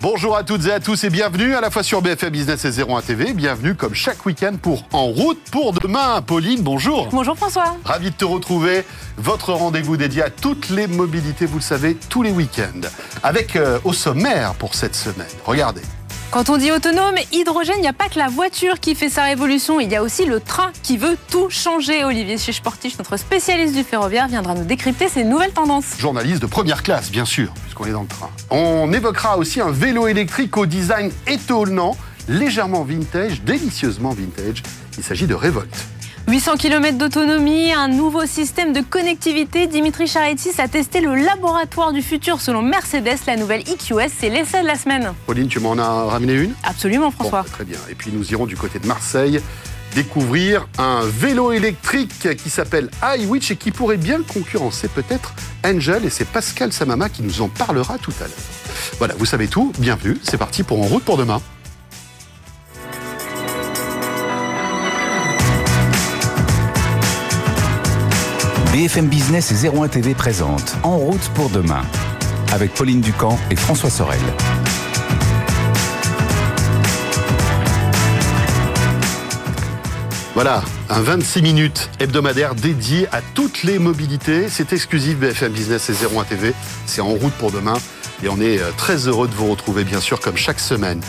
Bonjour à toutes et à tous et bienvenue à la fois sur BFM Business et 01 TV. Bienvenue comme chaque week-end pour En route pour demain. Pauline, bonjour. Bonjour François. Ravi de te retrouver. Votre rendez-vous dédié à toutes les mobilités, vous le savez, tous les week-ends. Avec euh, au sommaire pour cette semaine. Regardez. Quand on dit autonome, hydrogène, il n'y a pas que la voiture qui fait sa révolution, il y a aussi le train qui veut tout changer. Olivier Chiche-Portiche, notre spécialiste du ferroviaire, viendra nous décrypter ces nouvelles tendances. Journaliste de première classe, bien sûr, puisqu'on est dans le train. On évoquera aussi un vélo électrique au design étonnant, légèrement vintage, délicieusement vintage. Il s'agit de Revolt. 800 km d'autonomie, un nouveau système de connectivité. Dimitri Charitis a testé le laboratoire du futur selon Mercedes. La nouvelle EQS, c'est l'essai de la semaine. Pauline, tu m'en as ramené une? Absolument, François. Bon, très bien. Et puis nous irons du côté de Marseille découvrir un vélo électrique qui s'appelle iWitch et qui pourrait bien concurrencer peut-être Angel. Et c'est Pascal Samama qui nous en parlera tout à l'heure. Voilà, vous savez tout. Bienvenue. C'est parti pour En route pour demain. BFM Business et 01 TV présente En route pour demain avec Pauline Ducamp et François Sorel. Voilà, un 26 minutes hebdomadaire dédié à toutes les mobilités. C'est exclusif BFM Business et 01 TV. C'est en route pour demain. Et on est euh, très heureux de vous retrouver, bien sûr, comme chaque semaine.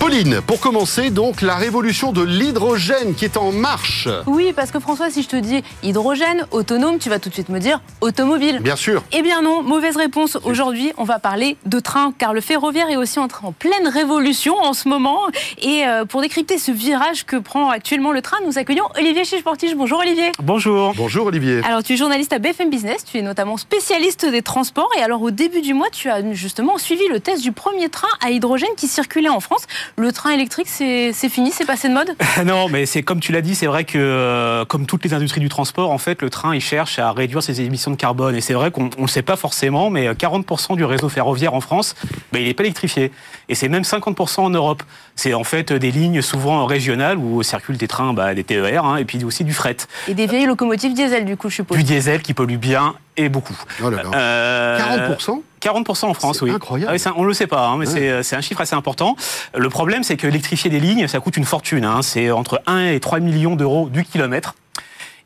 Pauline, pour commencer, donc, la révolution de l'hydrogène qui est en marche. Oui, parce que François, si je te dis hydrogène, autonome, tu vas tout de suite me dire automobile. Bien sûr. Eh bien non, mauvaise réponse. Aujourd'hui, on va parler de train, car le ferroviaire est aussi en, en pleine révolution en ce moment. Et euh, pour décrypter ce virage que prend actuellement le train, nous accueillons Olivier Chiche-Portige. Bonjour Olivier. Bonjour. Bonjour Olivier. Alors tu es journaliste à BFM Business, tu es notamment spécialiste des transports. Et alors au début du mois, tu as justement suivi le test du premier train à hydrogène qui circulait en France. Le train électrique, c'est fini, c'est passé de mode? Non, mais c'est comme tu l'as dit, c'est vrai que euh, comme toutes les industries du transport, en fait, le train, il cherche à réduire ses émissions de carbone. Et c'est vrai qu'on ne le sait pas forcément, mais 40% du réseau ferroviaire en France, ben, il n'est pas électrifié. Et c'est même 50% en Europe. C'est en fait des lignes souvent régionales où circulent des trains, bah, des TER, hein, et puis aussi du fret. Et des vieilles locomotives diesel, du coup, je suppose. Du diesel qui pollue bien et beaucoup. Oh là là. Euh, 40% 40% en France, oui. Incroyable. Ah oui, on ne le sait pas, hein, mais ouais. c'est un chiffre assez important. Le problème, c'est que électrifier des lignes, ça coûte une fortune. Hein, c'est entre 1 et 3 millions d'euros du kilomètre.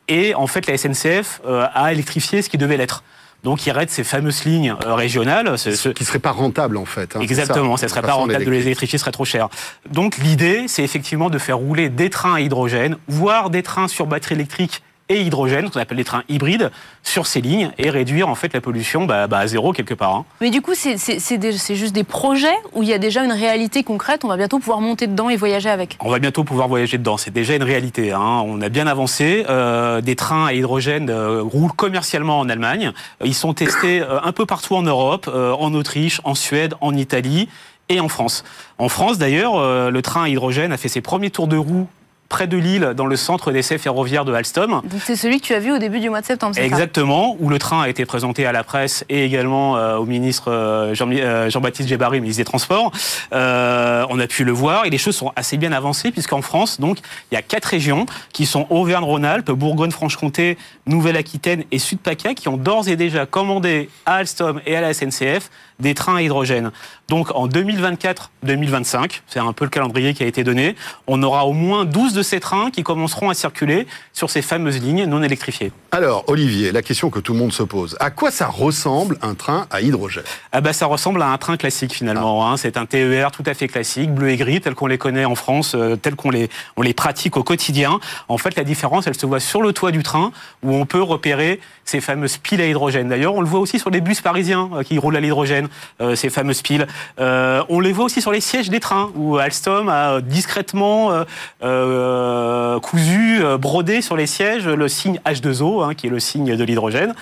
Et en fait, la SNCF euh, a électrifié ce qui devait l'être. Donc il arrête ces fameuses lignes euh, régionales. Ce, ce qui serait pas rentable en fait. Hein, Exactement, ça, ne serait pas rentable de les électrifier, ce serait trop cher. Donc l'idée, c'est effectivement de faire rouler des trains à hydrogène, voire des trains sur batterie électrique et hydrogène, qu'on appelle les trains hybrides, sur ces lignes et réduire en fait la pollution bah, bah, à zéro quelque part. Hein. Mais du coup, c'est juste des projets où il y a déjà une réalité concrète? On va bientôt pouvoir monter dedans et voyager avec. On va bientôt pouvoir voyager dedans. C'est déjà une réalité. Hein. On a bien avancé. Euh, des trains à hydrogène euh, roulent commercialement en Allemagne. Ils sont testés euh, un peu partout en Europe, euh, en Autriche, en Suède, en Italie et en France. En France, d'ailleurs, euh, le train à hydrogène a fait ses premiers tours de roue près de Lille, dans le centre d'essai ferroviaire de Alstom. C'est celui que tu as vu au début du mois de septembre, Exactement, où le train a été présenté à la presse et également euh, au ministre euh, Jean-Baptiste Jean Gébari, ministre des Transports. Euh, on a pu le voir et les choses sont assez bien avancées puisqu'en France, donc, il y a quatre régions qui sont Auvergne-Rhône-Alpes, Bourgogne-Franche-Comté, Nouvelle-Aquitaine et Sud-PACA qui ont d'ores et déjà commandé à Alstom et à la SNCF des trains à hydrogène. Donc en 2024-2025, c'est un peu le calendrier qui a été donné, on aura au moins 12 de ces trains qui commenceront à circuler sur ces fameuses lignes non électrifiées. Alors Olivier, la question que tout le monde se pose, à quoi ça ressemble un train à hydrogène? Ah bah, Ça ressemble à un train classique finalement, ah. hein. c'est un TER tout à fait classique, bleu et gris, tel qu'on les connaît en France, euh, tel qu'on les, on les pratique au quotidien. En fait la différence, elle se voit sur le toit du train où on peut repérer ces fameuses piles à hydrogène. D'ailleurs, on le voit aussi sur les bus parisiens euh, qui roulent à l'hydrogène, ces fameuses piles. Euh, on les voit aussi sur les sièges des trains, où Alstom a discrètement euh, euh, cousu, brodé sur les sièges le signe H2O, hein, qui est le signe de l'hydrogène.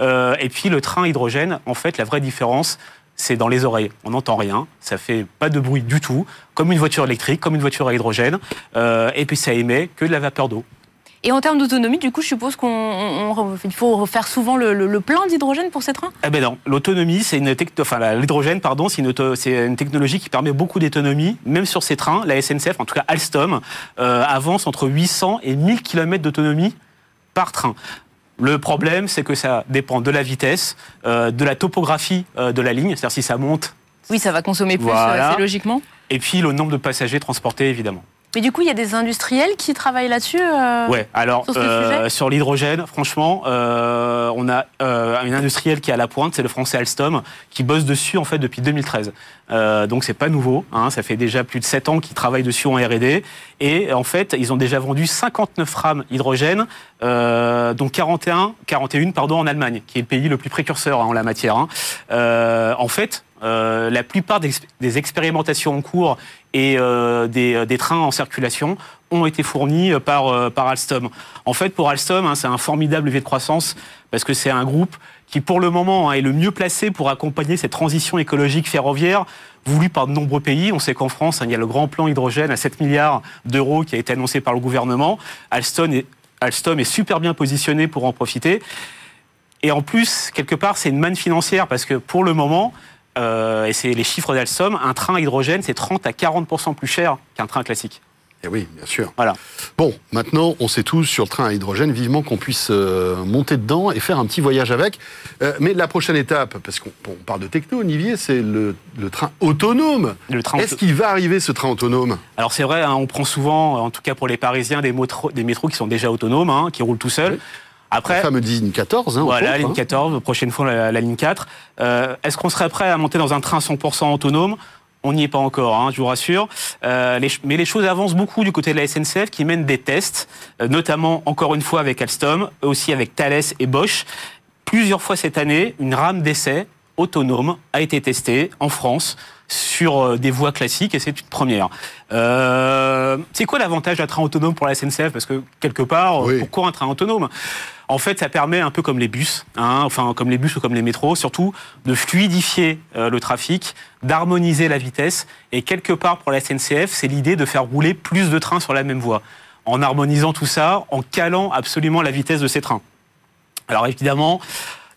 et puis le train hydrogène, en fait, la vraie différence, c'est dans les oreilles. On n'entend rien, ça fait pas de bruit du tout, comme une voiture électrique, comme une voiture à hydrogène, et puis ça émet que de la vapeur d'eau. Et en termes d'autonomie, du coup, je suppose qu'il faut refaire souvent le, le, le plein d'hydrogène pour ces trains? Eh ben non, l'autonomie, c'est une enfin l'hydrogène, pardon, c'est une, une, technologie qui permet beaucoup d'autonomie, même sur ces trains. La SNCF, en tout cas Alstom, euh, avance entre 800 et 1000 km d'autonomie par train. Le problème, c'est que ça dépend de la vitesse, euh, de la topographie euh, de la ligne, c'est-à-dire si ça monte Oui, ça va consommer plus, Voilà. c'est logiquement. Et puis le nombre de passagers transportés, évidemment. Mais du coup, il y a des industriels qui travaillent là-dessus. euh, Ouais, alors sur euh, sur l'hydrogène, franchement, euh, on a euh, une industrielle qui est à la pointe, c'est le français Alstom, qui bosse dessus en fait depuis 2013. Euh, donc c'est pas nouveau, hein, ça fait déjà plus de 7 ans qu'ils travaillent dessus en R&D. Et en fait, ils ont déjà vendu 59 rames hydrogène, euh, dont 41, 41 pardon, en Allemagne, qui est le pays le plus précurseur hein, en la matière. hein. Euh, en fait, euh, la plupart des, expérimentations en cours et euh, des, des trains en circulation ont été fournis par, euh, Alstom. En fait, pour Alstom, hein, c'est un formidable levier de croissance parce que c'est un groupe qui, pour le moment, hein, est le mieux placé pour accompagner cette transition écologique ferroviaire voulue par de nombreux pays. On sait qu'en France, hein, il y a le grand plan hydrogène à 7 milliards d'euros qui a été annoncé par le gouvernement. Alstom Alstom est super bien positionné pour en profiter. Et en plus, quelque part, c'est une manne financière parce que pour le moment, euh, et c'est les chiffres d'Alstom, un train à hydrogène, c'est 30 à 40% plus cher qu'un train classique. Et oui, bien sûr. Voilà. Bon, maintenant, on sait tous sur le train à hydrogène, vivement qu'on puisse euh, monter dedans et faire un petit voyage avec. Euh, mais la prochaine étape, parce qu'on on parle de techno, Olivier, c'est le, le train autonome. Le train Est-ce qu'il va arriver ce train autonome? Alors c'est vrai, hein, on prend souvent, en tout cas pour les Parisiens, des, motro- des métros qui sont déjà autonomes, hein, qui roulent tout seuls. Oui. Après, La fameuse ligne 14, hein, voilà, entre ligne autres, hein. 14, prochaine fois la, la ligne 4. Euh, Est-ce qu'on serait prêt à monter dans un train 100% autonome? On n'y est pas encore, hein, je vous rassure. Euh, les mais les choses avancent beaucoup du côté de la SNCF qui mène des tests, euh, notamment encore une fois avec Alstom, aussi avec Thales et Bosch. Plusieurs fois cette année, une rame d'essai autonome a été testée en France sur euh, des voies classiques et c'est une première. Euh, c'est quoi l'avantage d'un train autonome pour la SNCF Parce que quelque part, euh, Oui. pourquoi un train autonome? En fait, ça permet un peu comme les bus, hein, enfin comme les bus ou comme les métros, surtout de fluidifier euh, le trafic, d'harmoniser la vitesse et quelque part pour la SNCF, c'est l'idée de faire rouler plus de trains sur la même voie, en harmonisant tout ça, en calant absolument la vitesse de ces trains. Alors évidemment,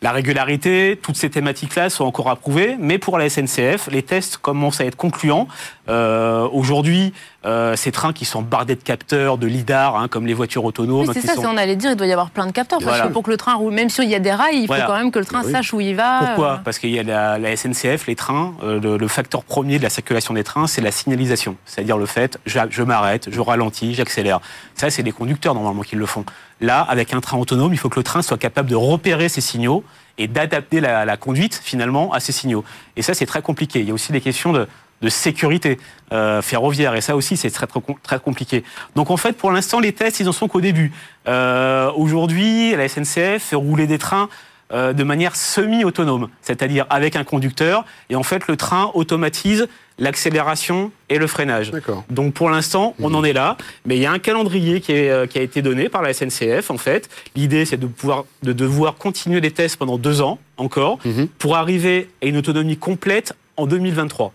la régularité, toutes ces thématiques-là sont encore approuvées, mais pour la SNCF, les tests commencent à être concluants. Euh, Aujourd'hui, euh, ces trains qui sont bardés de capteurs, de lidar, hein, comme les voitures autonomes, Oui, c'est ça, sont- c'est- on allait dire, il doit y avoir plein de capteurs. Parce Voilà. que pour que le train roule, même s'il y a des rails, il Voilà. faut quand même que le train Oui. sache où il va. Pourquoi? Euh. Parce qu'il y a la, la SNCF, les trains, euh, le, le facteur premier de la circulation des trains, c'est la signalisation. C'est-à-dire le fait, je, je m'arrête, je ralentis, j'accélère. Ça, c'est les conducteurs normalement qui le font. Là, avec un train autonome, il faut que le train soit capable de repérer ces signaux et d'adapter la, la conduite finalement à ces signaux. Et ça, c'est très compliqué. Il y a aussi des questions de, de sécurité euh, ferroviaire et ça aussi, c'est très, très, très compliqué. Donc en fait, pour l'instant, les tests, ils en sont qu'au début. Euh, Aujourd'hui, la SNCF fait rouler des trains euh, de manière semi-autonome, c'est-à-dire avec un conducteur, et en fait le train automatise l'accélération et le freinage. Donc pour l'instant, on en est là, mais il y a un calendrier qui, est, euh, qui a été donné par la SNCF en fait. L'idée c'est de pouvoir de devoir continuer les tests pendant deux ans encore Mhm. pour arriver à une autonomie complète en 2023.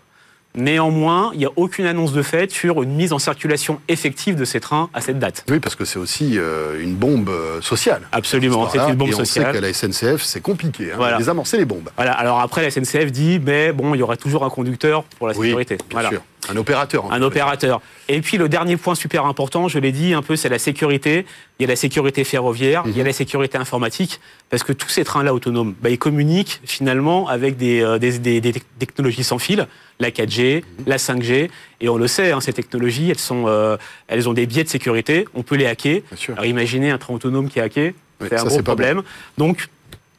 Néanmoins, il n'y a aucune annonce de fait sur une mise en circulation effective de ces trains à cette date. Oui, parce que c'est aussi euh, une bombe euh, sociale. Absolument, c'est une bombe et on sociale. sait qu'à la SNCF, c'est compliqué. Hein, Voilà. désamorcer les bombes. Voilà, alors après, la SNCF dit, mais bon, il y aura toujours un conducteur pour la Oui, sécurité. bien Voilà. sûr. Un opérateur. en Un fait. opérateur. Et puis le dernier point super important, je l'ai dit un peu, c'est la sécurité. Il y a la sécurité ferroviaire, il y a la sécurité informatique, parce que tous ces trains-là autonomes, bah, ils communiquent finalement avec des, euh, des, des- des technologies sans fil, la 4G, la 5G, et on le sait, hein, ces technologies, elles, sont, euh, elles ont des biais de sécurité, on peut les hacker. Alors imaginez un train autonome qui est hacké, Oui, c'est un gros problème. Donc,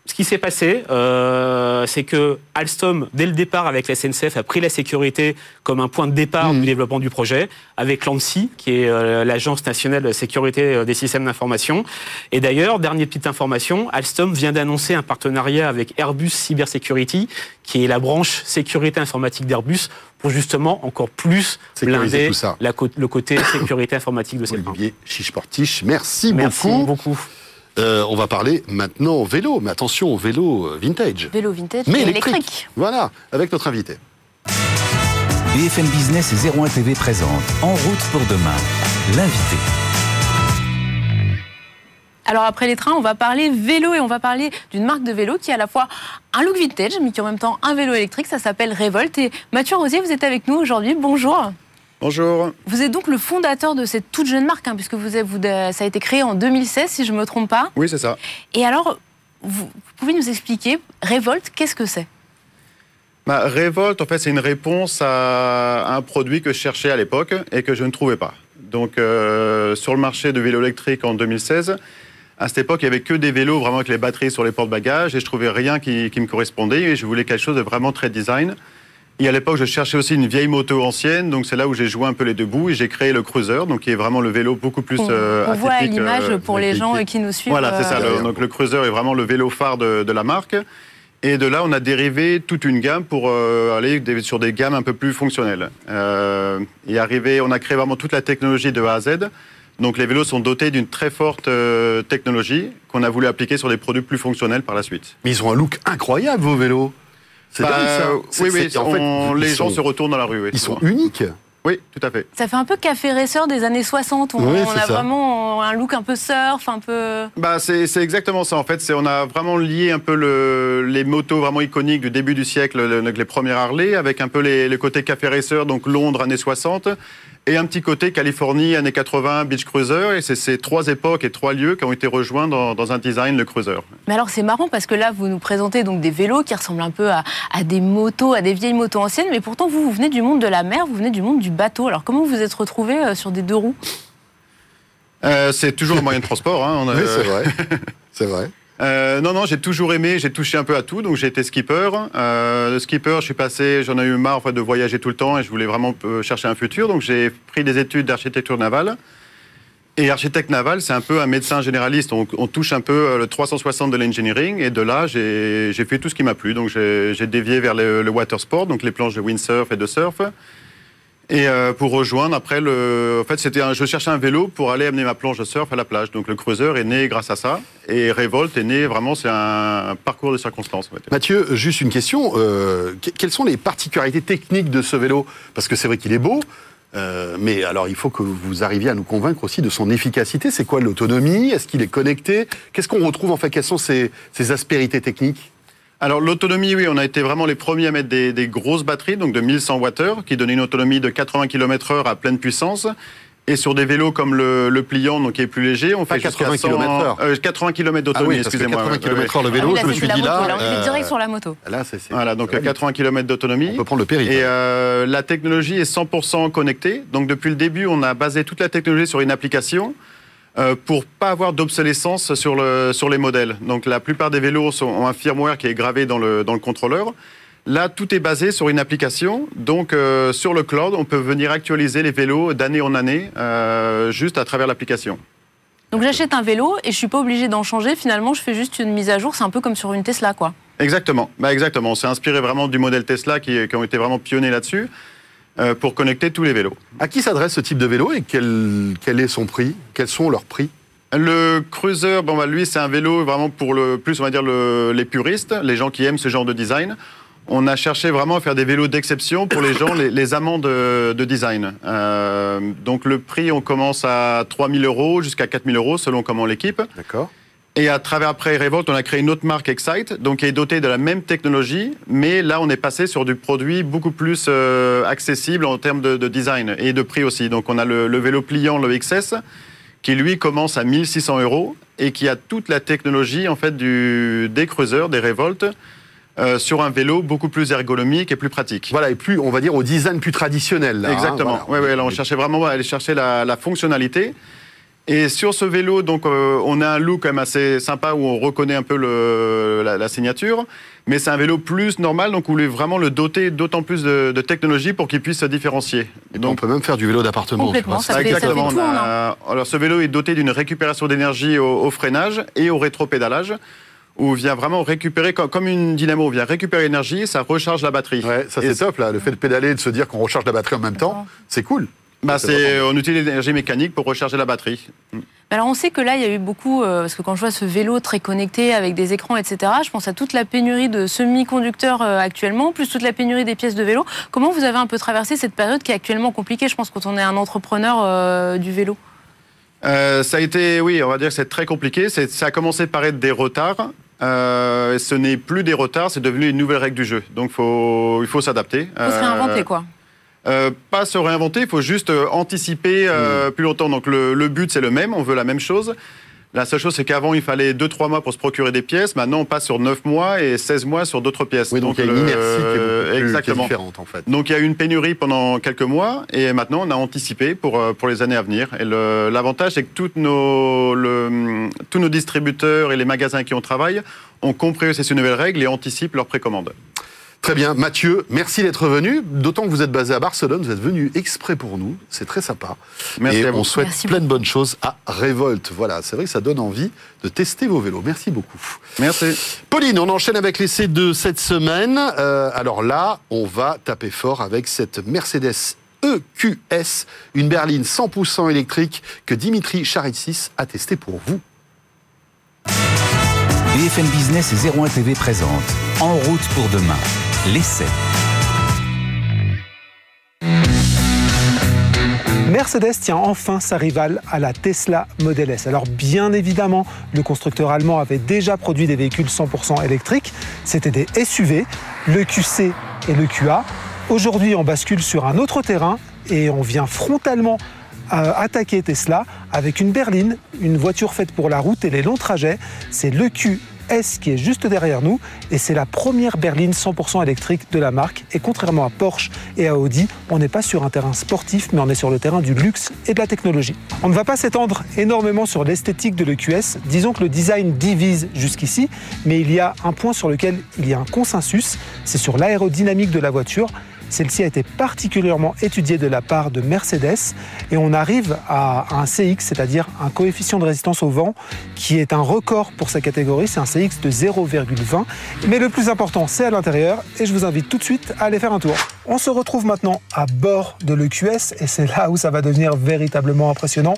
ce qui s'est passé, euh, c'est que Alstom, dès le départ avec la SNCF, a pris la sécurité comme un point de départ Mhm. du développement du projet, avec l'ANSI, qui est euh, l'Agence nationale de sécurité euh, des systèmes d'information. Et d'ailleurs, dernière petite information, Alstom vient d'annoncer un partenariat avec Airbus Cybersecurity, qui est la branche sécurité informatique d'Airbus, pour justement encore plus Sécuriser blinder ça. la le côté sécurité informatique de trains. Olivier Chiche-Portiche, merci, Merci beaucoup. beaucoup. Euh, on va parler maintenant vélo, mais attention, vélo euh, vintage. Vélo vintage Mais électrique. électrique. Voilà, avec notre invité. BFM Business et 01 TV présente En route pour demain. L'invité. Alors après les trains, on va parler vélo et on va parler d'une marque de vélo qui est à la fois un look vintage, mais qui est en même temps un vélo électrique. Ça s'appelle Revolt. Et Mathieu Rosier, vous êtes avec nous aujourd'hui. Bonjour. Bonjour. Vous êtes donc le fondateur de cette toute jeune marque, hein, puisque vous, avez- vous- ça a été créé en 2016, si je ne me trompe pas. Oui, c'est ça. Et alors, vous, vous pouvez nous expliquer, Revolt, qu'est-ce que c'est? Bah, Revolt, en fait, c'est une réponse à un produit que je cherchais à l'époque et que je ne trouvais pas. Donc, euh, sur le marché de vélos électriques en 2016, à cette époque, il n'y avait que des vélos vraiment avec les batteries sur les porte-bagages et je trouvais rien qui, qui, me correspondait et je voulais quelque chose de vraiment très design. Et à l'époque, je cherchais aussi une vieille moto ancienne, donc c'est là où j'ai joué un peu les deux bouts et j'ai créé le Cruiser, donc qui est vraiment le vélo beaucoup plus euh, on, on voit l'image pour les gens qui nous suivent. Voilà, c'est ça. Le, donc le Cruiser est vraiment le vélo phare de, de la marque. Et de là, on a dérivé toute une gamme pour euh, aller sur des gammes un peu plus fonctionnelles. Euh, et arrivé, on a créé vraiment toute la technologie de A à Z. Donc les vélos sont dotés d'une très forte euh, technologie qu'on a voulu appliquer sur des produits plus fonctionnels par la suite. Mais ils ont un look incroyable, vos vélos. C'est bah, ça. Oui, oui. En fait, les gens se retournent dans la rue. Oui, ils sont uniques. Oui, tout à fait. Ça fait un peu café racer des années 60. On, on a vraiment un look un peu surf, un peu. Bah, c'est exactement ça. En fait, on a vraiment lié un peu le, les motos vraiment iconiques du début du siècle, le, les premières Harley, avec un peu les, les côtés café racer, donc Londres années 60, et un petit côté Californie, années 80, Beach Cruiser. Et c'est ces trois époques et trois lieux qui ont été rejoints dans, dans un design, le Cruiser. Mais alors c'est marrant parce que là, vous nous présentez donc des vélos qui ressemblent un peu à, à, des motos, à des vieilles motos anciennes, mais pourtant vous, vous venez du monde de la mer, vous venez du monde du bateau. Alors comment vous vous êtes retrouvé euh, sur des deux roues? Euh, C'est toujours un moyen de transport. Hein. On a... Oui, c'est vrai. c'est vrai. Euh, non, non, j'ai toujours aimé, j'ai touché un peu à tout, donc j'ai été skipper. Euh, le skipper, j'en ai eu marre en de voyager tout le temps et je voulais vraiment euh, chercher un futur, donc j'ai pris des études d'architecture navale. Et architecte naval, c'est un peu un médecin généraliste. On, on touche un peu le 360 de l'engineering. Et de là, j'ai fait tout ce qui m'a plu. Donc j'ai dévié vers le, le water sport, donc les planches de windsurf et de surf. Et euh, pour rejoindre, après, le... en fait, c'était un... je cherchais un vélo pour aller amener ma planche de surf à la plage. Donc le Cruiser est né grâce à ça. Et Revolt est né vraiment, c'est un parcours de circonstances. Mathieu, juste une question. Euh, quelles sont les particularités techniques de ce vélo? Parce que c'est vrai qu'il est beau. Euh, mais alors, il faut que vous arriviez à nous convaincre aussi de son efficacité. C'est quoi l'autonomie? Est-ce qu'il est connecté? Qu'est-ce qu'on retrouve en fait? Quelles sont ses, ses aspérités techniques? Alors l'autonomie, oui, on a été vraiment les premiers à mettre des, des grosses batteries, donc de 1100 Wh, qui donnaient une autonomie de 80 km/h à pleine puissance. Et sur des vélos comme le, le pliant, donc qui est plus léger, on fait 80 jusqu'à 100, km/h. euh, 80 km d'autonomie, Ah oui, excusez-moi. 80 Ouais, ouais. km/h le Ah vélo, oui, je me suis la dit moto, là. là, on est euh, direct sur la moto. Là, c'est. c'est- Voilà, donc ça va vite. 80 km d'autonomie. On peut prendre le périph'. Et euh, la technologie est 100% connectée. Donc depuis le début, on a basé toute la technologie sur une application pour pas avoir d'obsolescence sur, le, sur les modèles. Donc la plupart des vélos sont, ont un firmware qui est gravé dans le, dans le contrôleur. Là, tout est basé sur une application. Donc euh, sur le cloud, on peut venir actualiser les vélos d'année en année euh, juste à travers l'application. Donc j'achète un vélo et je suis pas obligé d'en changer. Finalement, je fais juste une mise à jour. C'est un peu comme sur une Tesla, quoi. Exactement. Bah, exactement. On s'est inspiré vraiment du modèle Tesla qui, qui ont été vraiment pionniers là-dessus euh, pour connecter tous les vélos. À qui s'adresse ce type de vélo et quel, quel est son prix? Quels sont leurs prix? Le Cruiser, bon, bah, lui, c'est un vélo vraiment pour le plus, on va dire, le- les puristes, les gens qui aiment ce genre de design. On a cherché vraiment à faire des vélos d'exception pour les gens, les, les amants de, de design. Euh, donc le prix, on commence à 3000 euros jusqu'à 4000 euros selon comment l'équipe. D'accord. Et à travers après Revolt, on a créé une autre marque Excite, donc qui est dotée de la même technologie, mais là on est passé sur du produit beaucoup plus euh, accessible en termes de, de design et de prix aussi. Donc on a le, le vélo pliant, le XS, qui lui commence à 1600 euros et qui a toute la technologie en fait du, des Cruisers, des Revolt, euh, sur un vélo beaucoup plus ergonomique et plus pratique. Voilà, et plus, on va dire, au design plus traditionnel. là, hein, Exactement. voilà. ouais, ouais, là, on cherchait vraiment à aller chercher la, la fonctionnalité. Et sur ce vélo, donc, euh, on a un look quand même assez sympa où on reconnaît un peu le, la, la signature. Mais c'est un vélo plus normal, donc on voulait vraiment le doter d'autant plus de, de technologie pour qu'il puisse se différencier. Et puis, on peut même faire du vélo d'appartement. Complètement, ça fait Exactement. tout a- alors ce vélo est doté d'une récupération d'énergie au, au freinage et au rétropédalage, où vient vraiment récupérer, comme, une dynamo, on vient récupérer l'énergie, ça recharge la batterie. Ouais, ça Et c'est top là, le fait de pédaler, de se dire qu'on recharge la batterie en même temps, c'est cool. Bah, C'est on utilise l'énergie mécanique pour recharger la batterie. Mais Alors on sait que là, il y a eu beaucoup, euh, parce que quand je vois ce vélo très connecté avec des écrans, etc., je pense à toute la pénurie de semi-conducteurs euh, actuellement, plus toute la pénurie des pièces de vélo. Comment vous avez un peu traversé cette période qui est actuellement compliquée, je pense, quand on est un entrepreneur euh, du vélo? Euh, ça a été, oui, on va dire que c'est très compliqué. C'est- Ça a commencé par être des retards. Euh, ce n'est plus des retards, c'est devenu une nouvelle règle du jeu. Donc faut, il faut s'adapter. Il faut se réinventer, quoi. Euh, pas se réinventer, il faut juste euh, anticiper euh, plus longtemps. Donc le, le but c'est le même, on veut la même chose. La seule chose, c'est qu'avant, il fallait 2-3 mois pour se procurer des pièces. Maintenant, on passe sur 9 mois et 16 mois sur d'autres pièces. Oui, donc, il y a une inertie qui est, beaucoup plus- qui est différente en fait. Donc il y a eu une pénurie pendant quelques mois et maintenant on a anticipé pour, euh, pour les années à venir. Et l'avantage c'est que toutes nos, le- tous nos distributeurs et les magasins qui on travaille ont compris ces nouvelles règles et anticipent leurs précommandes. Très bien, Mathieu, merci d'être venu. D'autant que vous êtes basé à Barcelone, vous êtes venu exprès pour nous. C'est très sympa. Merci Et à vous. on souhaite Merci plein de bonnes choses à Révolte. Voilà, c'est vrai que ça donne envie de tester vos vélos. Merci beaucoup. Merci. Pauline, on enchaîne avec l'essai de cette semaine. Euh, alors là, on va taper fort avec cette Mercedes EQS, une berline 100% électrique que Dimitri Charitsis a testé pour vous. BFM Business et 01 TV présente En route pour demain, Mercedes tient enfin sa rivale à la Tesla Model S. Alors bien évidemment, le constructeur allemand avait déjà produit des véhicules 100% électriques. C'était des SUV, le QC et le QA. Aujourd'hui, on bascule sur un autre terrain et on vient frontalement euh, attaquer Tesla avec une berline, une voiture faite pour la route et les longs trajets. C'est le QS qui est juste derrière nous et c'est la première berline 100% électrique de la marque. Et contrairement à Porsche et à Audi, on n'est pas sur un terrain sportif, mais on est sur le terrain du luxe et de la technologie. On ne va pas s'étendre énormément sur l'esthétique de l'EQS. Disons que le design divise jusqu'ici, mais il y a un point sur lequel il y a un consensus, c'est sur l'aérodynamique de la voiture. Celle-ci a été particulièrement étudiée de la part de Mercedes et on arrive à un CX, c'est-à-dire un coefficient de résistance au vent qui est un record pour sa catégorie, c'est un CX de 0,20. Mais le plus important, c'est à l'intérieur et je vous invite tout de suite à aller faire un tour. On se retrouve maintenant à bord de l'EQS et c'est là où ça va devenir véritablement impressionnant.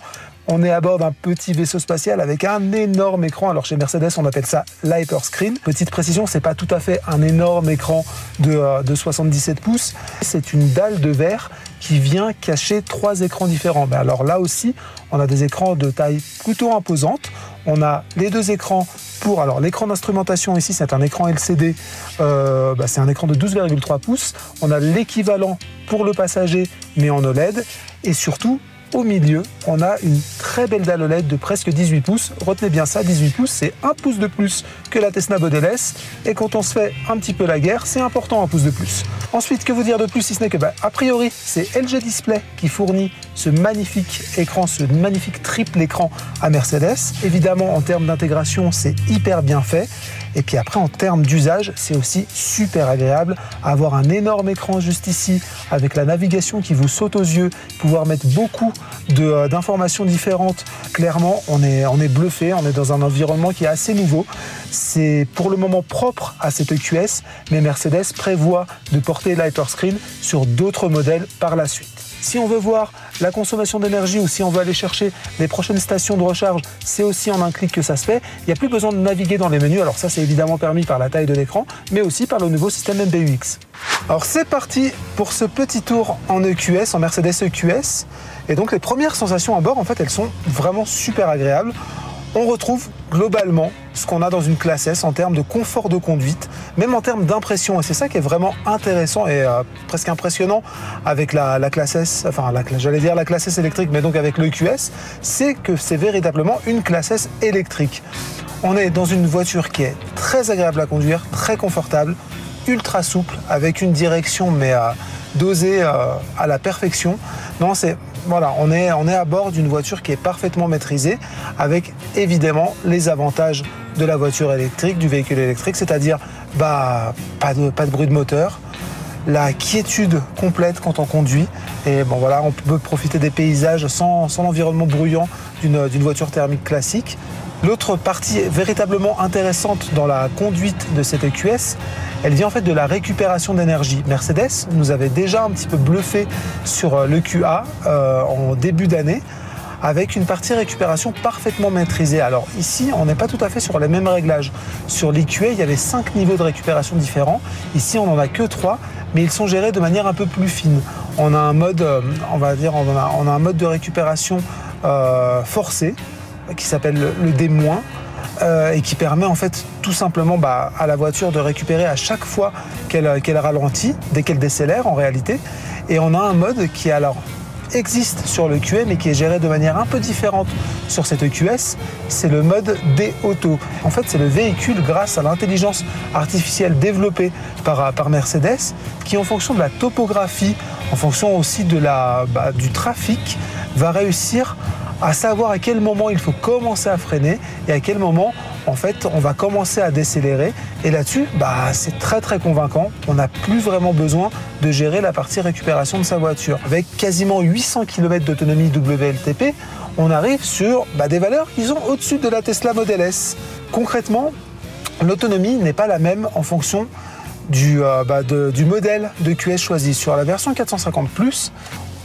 On est à bord d'un petit vaisseau spatial avec un énorme écran. Alors chez Mercedes, on appelle ça l'hyperscreen. Petite précision, c'est pas tout à fait un énorme écran de, euh, de 77 pouces. C'est une dalle de verre qui vient cacher trois écrans différents. Alors là aussi, on a des écrans de taille plutôt imposante. On a les deux écrans pour alors l'écran d'instrumentation ici, c'est un écran LCD. euh, ben, c'est un écran de 12,3 pouces. On a l'équivalent pour le passager, mais en OLED. Et surtout, au milieu, on a une très belle dalle OLED de presque 18 pouces. Retenez bien ça, 18 pouces, c'est un pouce de plus que la Tesla Model S. Et quand on se fait un petit peu la guerre, c'est important un pouce de plus. Ensuite, que vous dire de plus si ce n'est que, bah, a priori, c'est LG Display qui fournit ce magnifique écran, ce magnifique triple écran à Mercedes. Évidemment, en termes d'intégration, c'est hyper bien fait. Et puis après, en termes d'usage, c'est aussi super agréable. Avoir un énorme écran juste ici, avec la navigation qui vous saute aux yeux, pouvoir mettre beaucoup euh, d'informations différentes. Clairement, on est, on est bluffé, on est dans un environnement qui est assez nouveau. C'est pour le moment propre à cette EQS, mais Mercedes prévoit de porter l'hyperscreen sur d'autres modèles par la suite. Si on veut voir la consommation d'énergie ou si on veut aller chercher les prochaines stations de recharge, c'est aussi en un clic que ça se fait. Il n'y a plus besoin de naviguer dans les menus. Alors ça, c'est évidemment permis par la taille de l'écran, mais aussi par le nouveau système MBUX. Alors c'est parti pour ce petit tour en EQS, en Mercedes EQS. Et donc les premières sensations à bord, en fait, elles sont vraiment super agréables. On retrouve globalement ce qu'on a dans une classe S en termes de confort de conduite, même en termes d'impression. Et c'est ça qui est vraiment intéressant et euh, presque impressionnant avec la, la classe S, enfin la- j'allais dire la classe S électrique, mais donc avec le QS, c'est que c'est véritablement une classe S électrique. On est dans une voiture qui est très agréable à conduire, très confortable, ultra souple, avec une direction mais euh, dosée euh, à la perfection. Non, c'est voilà, on est, on est à bord d'une voiture qui est parfaitement maîtrisée, avec évidemment les avantages de la voiture électrique, du véhicule électrique, c'est-à-dire bah, pas, de, pas de bruit de moteur, la quiétude complète quand on conduit. Et bon voilà, on peut profiter des paysages sans, sans l'environnement bruyant d'une voiture thermique classique. L'autre partie véritablement intéressante dans la conduite de cette EQS, elle vient en fait de la récupération d'énergie. Mercedes nous avait déjà un petit peu bluffé sur euh, le QA euh, en début d'année avec une partie récupération parfaitement maîtrisée. Alors ici, on n'est pas tout à fait sur les mêmes réglages. Sur l'EQA, il y avait cinq niveaux de récupération différents. Ici, on n'en a que trois, mais ils sont gérés de manière un peu plus fine. On a un mode, euh, on va dire, on a, un mode de récupération euh, forcé qui s'appelle le, D-, euh, et qui permet en fait tout simplement bah, à la voiture de récupérer à chaque fois qu'elle qu'elle ralentit, dès qu'elle décélère en réalité. Et on a un mode qui est alors existe sur le QE mais qui est géré de manière un peu différente sur cette EQS, c'est le mode D-Auto. En fait, c'est le véhicule grâce à l'intelligence artificielle développée par, par Mercedes qui, en fonction de la topographie, en fonction aussi bah, du trafic, va réussir à savoir à quel moment il faut commencer à freiner et à quel moment en fait on va commencer à décélérer. Et là-dessus bah, c'est très très convaincant. On n'a plus vraiment besoin de gérer la partie récupération de sa voiture. Avec quasiment 800 km d'autonomie WLTP on arrive sur bah, des valeurs qui sont au-dessus de la Tesla Model S. Concrètement l'autonomie n'est pas la même en fonction du, euh, bah, du modèle de QS choisi. Sur la version 450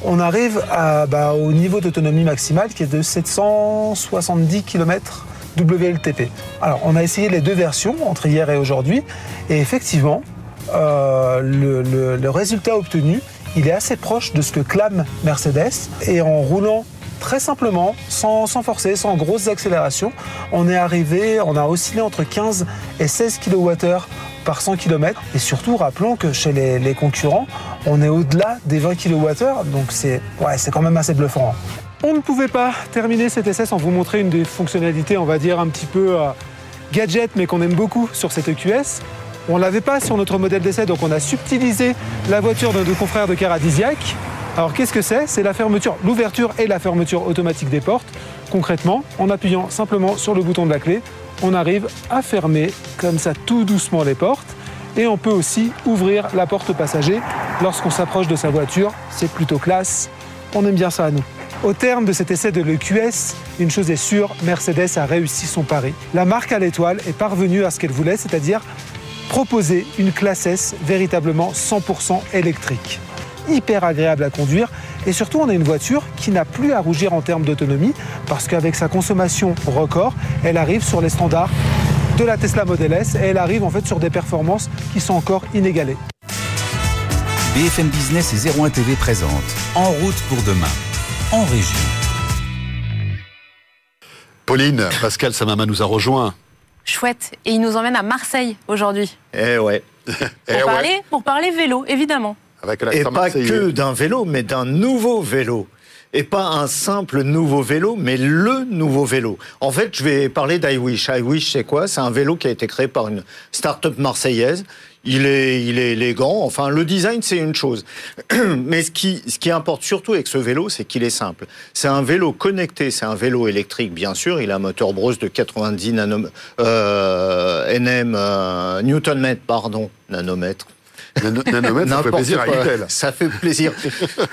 on arrive bah, au niveau d'autonomie maximale qui est de 770 km WLTP. Alors, on a essayé les deux versions entre hier et aujourd'hui, et effectivement, euh, le, résultat obtenu, il est assez proche de ce que clame Mercedes, et en roulant très simplement, sans, forcer, sans grosses accélérations, on est arrivé, on a oscillé entre 15 et 16 kWh par 100 km. Et surtout, rappelons que chez les, concurrents, on est au-delà des 20 kWh, donc c'est ouais, quand même assez bluffant. On ne pouvait pas terminer cet essai sans vous montrer une des fonctionnalités, on va dire, un petit peu euh, gadget, mais qu'on aime beaucoup sur cette EQS. On ne l'avait pas sur notre modèle d'essai, donc on a subtilisé la voiture de confrères de Caradisiac. Alors qu'est-ce que c'est? C'est la fermeture, l'ouverture et la fermeture automatique des portes. Concrètement, en appuyant simplement sur le bouton de la clé, on arrive à fermer comme ça tout doucement les portes. Et on peut aussi ouvrir la porte passager lorsqu'on s'approche de sa voiture. C'est plutôt classe. On aime bien ça à nous. Au terme de cet essai de l'EQS, une chose est sûre, Mercedes a réussi son pari. La marque à l'étoile est parvenue à ce qu'elle voulait, c'est-à-dire proposer une classe S véritablement 100% électrique. Hyper agréable à conduire et surtout, on a une voiture qui n'a plus à rougir en termes d'autonomie parce qu'avec sa consommation record, elle arrive sur les standards de la Tesla Model S et elle arrive en fait sur des performances qui sont encore inégalées. BFM Business et 01 TV présente En route pour demain, en région. Pauline, Pascal Samama nous a rejoint. Chouette. Et il nous emmène à Marseille aujourd'hui. Eh ouais. Pour, eh parler, pour parler vélo, évidemment. Et pas que d'un vélo, mais d'un nouveau vélo. Et pas un simple nouveau vélo, mais le nouveau vélo. En fait, je vais parler d'iWish. iWish, c'est quoi? C'est un vélo qui a été créé par une start-up marseillaise. Il est, il est élégant. Enfin, le design, c'est une chose. Mais ce qui, ce qui importe surtout avec ce vélo, c'est qu'il est simple. C'est un vélo connecté. C'est un vélo électrique, bien sûr. Il a un moteur Brose de 90 nanom euh, NM, euh, Newton mètre, pardon, nanomètre nanomètre, ça fait plaisir à Intel. Ça fait plaisir.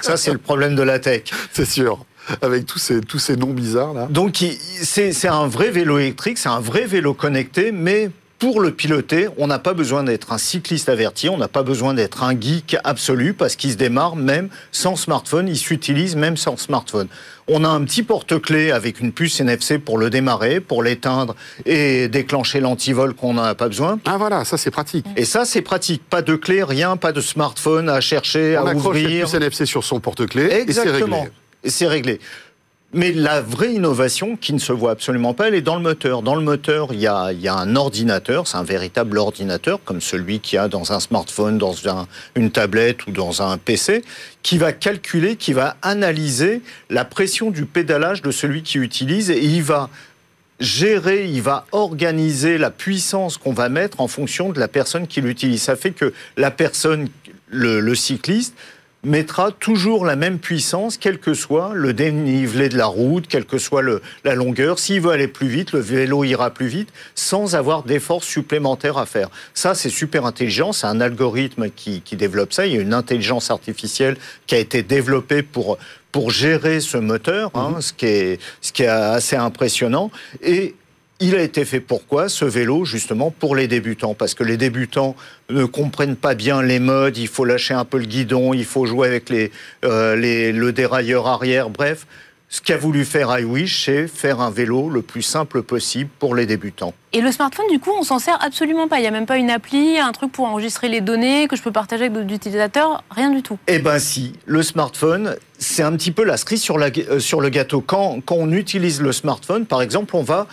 ça, c'est le problème de la tech. C'est sûr avec tous ces, tous ces noms bizarres là. Donc c'est un vrai vélo électrique, c'est un vrai vélo connecté, mais pour le piloter, on n'a pas besoin d'être un cycliste averti, on n'a pas besoin d'être un geek absolu parce qu'il se démarre même sans smartphone, il s'utilise même sans smartphone. On a un petit porte-clés avec une puce NFC pour le démarrer, pour l'éteindre et déclencher l'antivol qu'on n'a pas besoin. Ah voilà, ça c'est pratique. Et ça c'est pratique. Pas de clé, rien, pas de smartphone à chercher, à ouvrir. On accroche la puce NFC sur son porte-clés et c'est réglé. C'est réglé. Mais la vraie innovation, qui ne se voit absolument pas, elle est dans le moteur. Dans le moteur, il y a, un ordinateur, c'est un véritable ordinateur, comme celui qu'il y a dans un smartphone, dans une tablette ou dans un PC, qui va calculer, qui va analyser la pression du pédalage de celui qui utilise et il va gérer, il va organiser la puissance qu'on va mettre en fonction de la personne qui l'utilise. Ça fait que la personne, le cycliste, mettra toujours la même puissance, quel que soit le dénivelé de la route, quelle que soit la longueur. S'il veut aller plus vite, le vélo ira plus vite sans avoir d'efforts supplémentaires à faire. Ça, c'est super intelligent. C'est un algorithme qui, développe ça. Il y a une intelligence artificielle qui a été développée pour, pour gérer ce moteur, hein, mhm. ce, qui est, ce qui est assez impressionnant. Et il a été fait pourquoi ce vélo justement pour les débutants? Parce que les débutants ne comprennent pas bien les modes, il faut lâcher un peu le guidon, il faut jouer avec les, euh, le dérailleur arrière, bref. Ce qu'a voulu faire iWish, c'est faire un vélo le plus simple possible pour les débutants. Et le smartphone, du coup, on s'en sert absolument pas. Il n'y a même pas une appli, un truc pour enregistrer les données que je peux partager avec d'autres utilisateurs, rien du tout. Eh bien si, le smartphone, c'est un petit peu la cerise sur, la, euh, sur le gâteau. Quand, quand on utilise le smartphone, par exemple, on va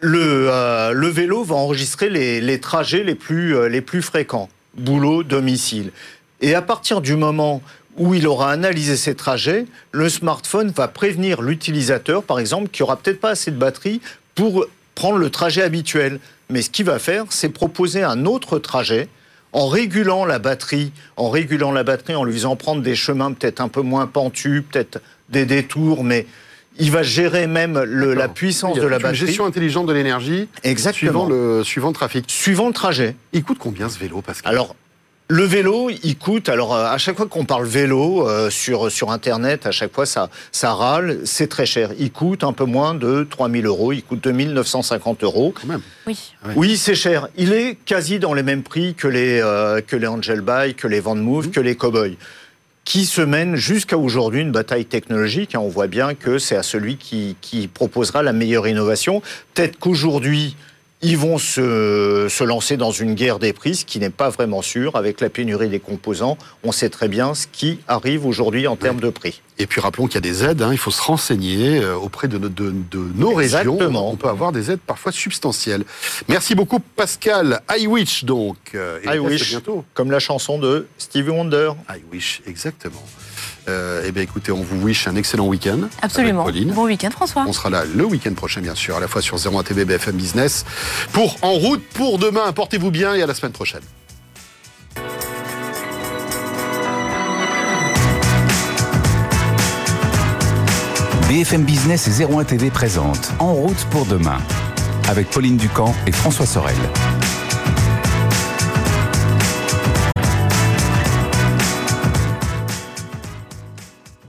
le, euh, le vélo va enregistrer les, les trajets les plus, euh, les plus fréquents, boulot, domicile. Et à partir du moment où il aura analysé ses trajets, le smartphone va prévenir l'utilisateur, par exemple, qui aura peut-être pas assez de batterie pour prendre le trajet habituel. Mais ce qu'il va faire, c'est proposer un autre trajet en régulant la batterie, en régulant la batterie, en lui faisant prendre des chemins peut-être un peu moins pentus, peut-être des détours, mais il va gérer même le, la puissance de la toute une batterie. gestion intelligente de l'énergie Exactement. suivant le, suivant le trafic. Suivant le trajet. Il coûte combien ce vélo, Pascal? Alors, le vélo, il coûte. Alors, euh, à chaque fois qu'on parle vélo euh, sur, sur Internet, à chaque fois, ça, ça râle. C'est très cher. Il coûte un peu moins de 3000 euros. Il coûte 2950 euros. quand même. Oui. Ouais. Oui, c'est cher. Il est quasi dans les mêmes prix que les, euh, que les Angel Bike, que les Van Move, Mmh. que les Cowboy. Qui se mène jusqu'à aujourd'hui une bataille technologique. On voit bien que c'est à celui qui, qui proposera la meilleure innovation. Peut-être qu'aujourd'hui, ils vont se, se lancer dans une guerre des prix, ce qui n'est pas vraiment sûr. Avec la pénurie des composants, on sait très bien ce qui arrive aujourd'hui en termes de prix. Et puis rappelons qu'il y a des aides, hein, il faut se renseigner euh, auprès de, nos- de- de nos régions. Exactement. On peut avoir des aides parfois substantielles. Merci beaucoup Pascal. I wish donc. euh, et I wish. bientôt. Comme la chanson de Stevie Wonder. I wish, exactement. Euh, eh bien écoutez, on vous wish un excellent week-end. Absolument. avec Pauline. Bon week-end, François. On sera là le week-end prochain, bien sûr, à la fois sur 01 TV BFM Business. Pour En route pour demain, portez-vous bien et à la semaine prochaine. BFM Business et 01 TV présente En route pour demain avec Pauline Ducamp et François Sorel.